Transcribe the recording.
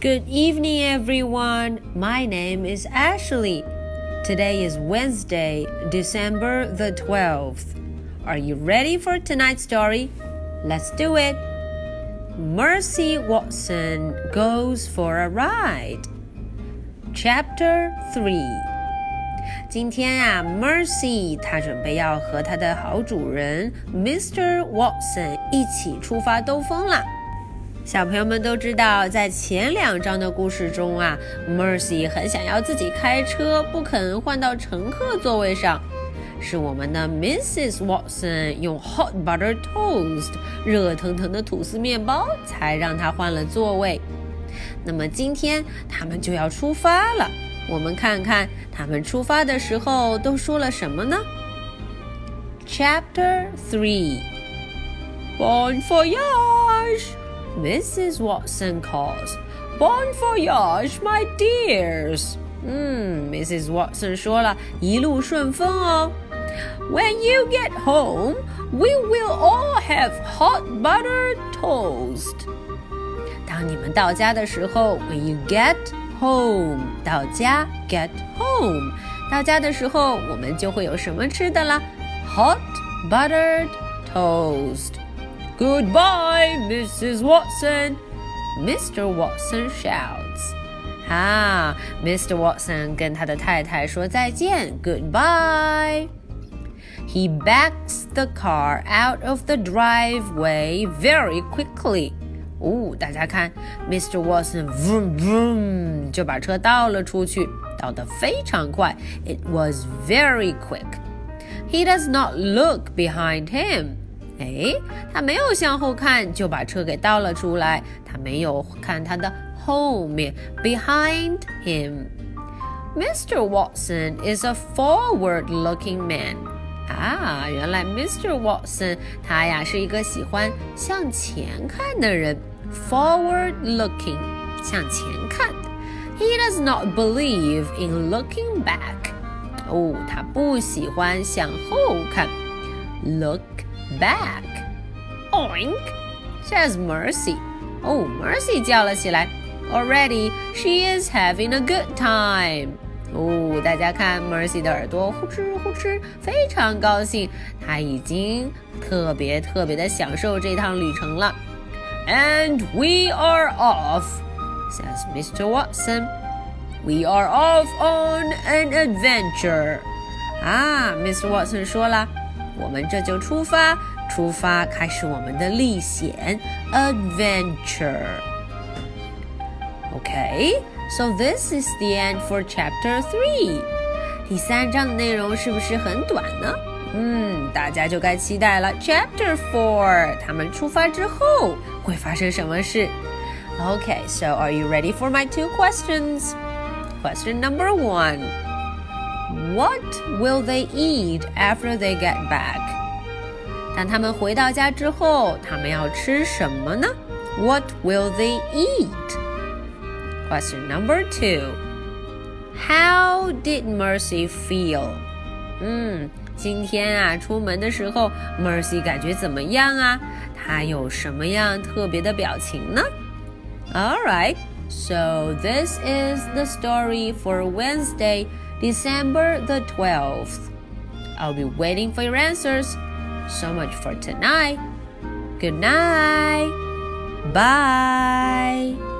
Good evening, everyone. My name is Ashley. Today is Wednesday, December the 12th. Are you ready for tonight's story? Let's do it. Mercy Watson goes for a ride. Chapter 3今天呀、啊、，Mercy 她准备要和她的好主人 Mr. Watson 一起出发兜风啦。 小朋友们都知道，在前两章的故事中啊，Mercy 很想要自己开车，不肯换到乘客座位上。是我们的 Mrs. Watson 用 hot butter toast 热腾腾的吐司面包，才让他换了座位。那么今天他们就要出发了，我们看看他们出发的时候都说了什么呢？Chapter Three Bon voyage! Mrs. Watson calls. Bon voyage, my dears. 嗯，Mrs. Watson 说了一路顺风哦。When you get home, we will all have hot butter toast. 当你们到家的时候，When you get home，到家 get home，到家的时候我们就会有什么吃的啦？Hot buttered toast. Goodbye, Mrs. Watson. Mr. Watson shouts. 啊，Mr. Watson 跟他的太太说再见，Goodbye. He backs the car out of the driveway very quickly. 哦，大家看，Mr. Watson vroom vroom 就把车倒了出去，倒得非常快。It was very quick. He does not look behind him. 哎，他没有向后看，就把车给倒了出来。他没有看他的后面，behind him。Mr. Watson is a forward-looking man。啊，原来 Mr. Watson 他呀是一个喜欢向前看的人，forward-looking，向前看。He does not believe in looking back。哦，他不喜欢向后看，look。 back. Oink, says Mercy. Oh, Mercy 叫了起来。Already, she is having a good time. 哦，大家看，Mercy 的耳朵呼哧呼哧，非常高兴，她已经特别特别的享受这趟旅程了。And we are off, says Mr. Watson. We are off on an adventure. 啊，Mr. Watson 说了。 我们这就出发，出发开始我们的历险，adventure。Okay, so this is the end for chapter three。第三章的内容是不是很短呢？嗯，大家就该期待了。Chapter four，他们出发之后会发生什么事？Okay, so are you ready for my two questions? Question number one. What will they eat after they get back? 当他们回到家之后，他们要吃什么呢？What will they eat? Question number two. How did Mercy feel? 嗯，今天啊，出门的时候，Mercy 感觉怎么样啊？她有什么样特别的表情呢？All right, so this is the story for Wednesday. December the 12th. I'll be waiting for your answers. So much for tonight. Good night. Bye.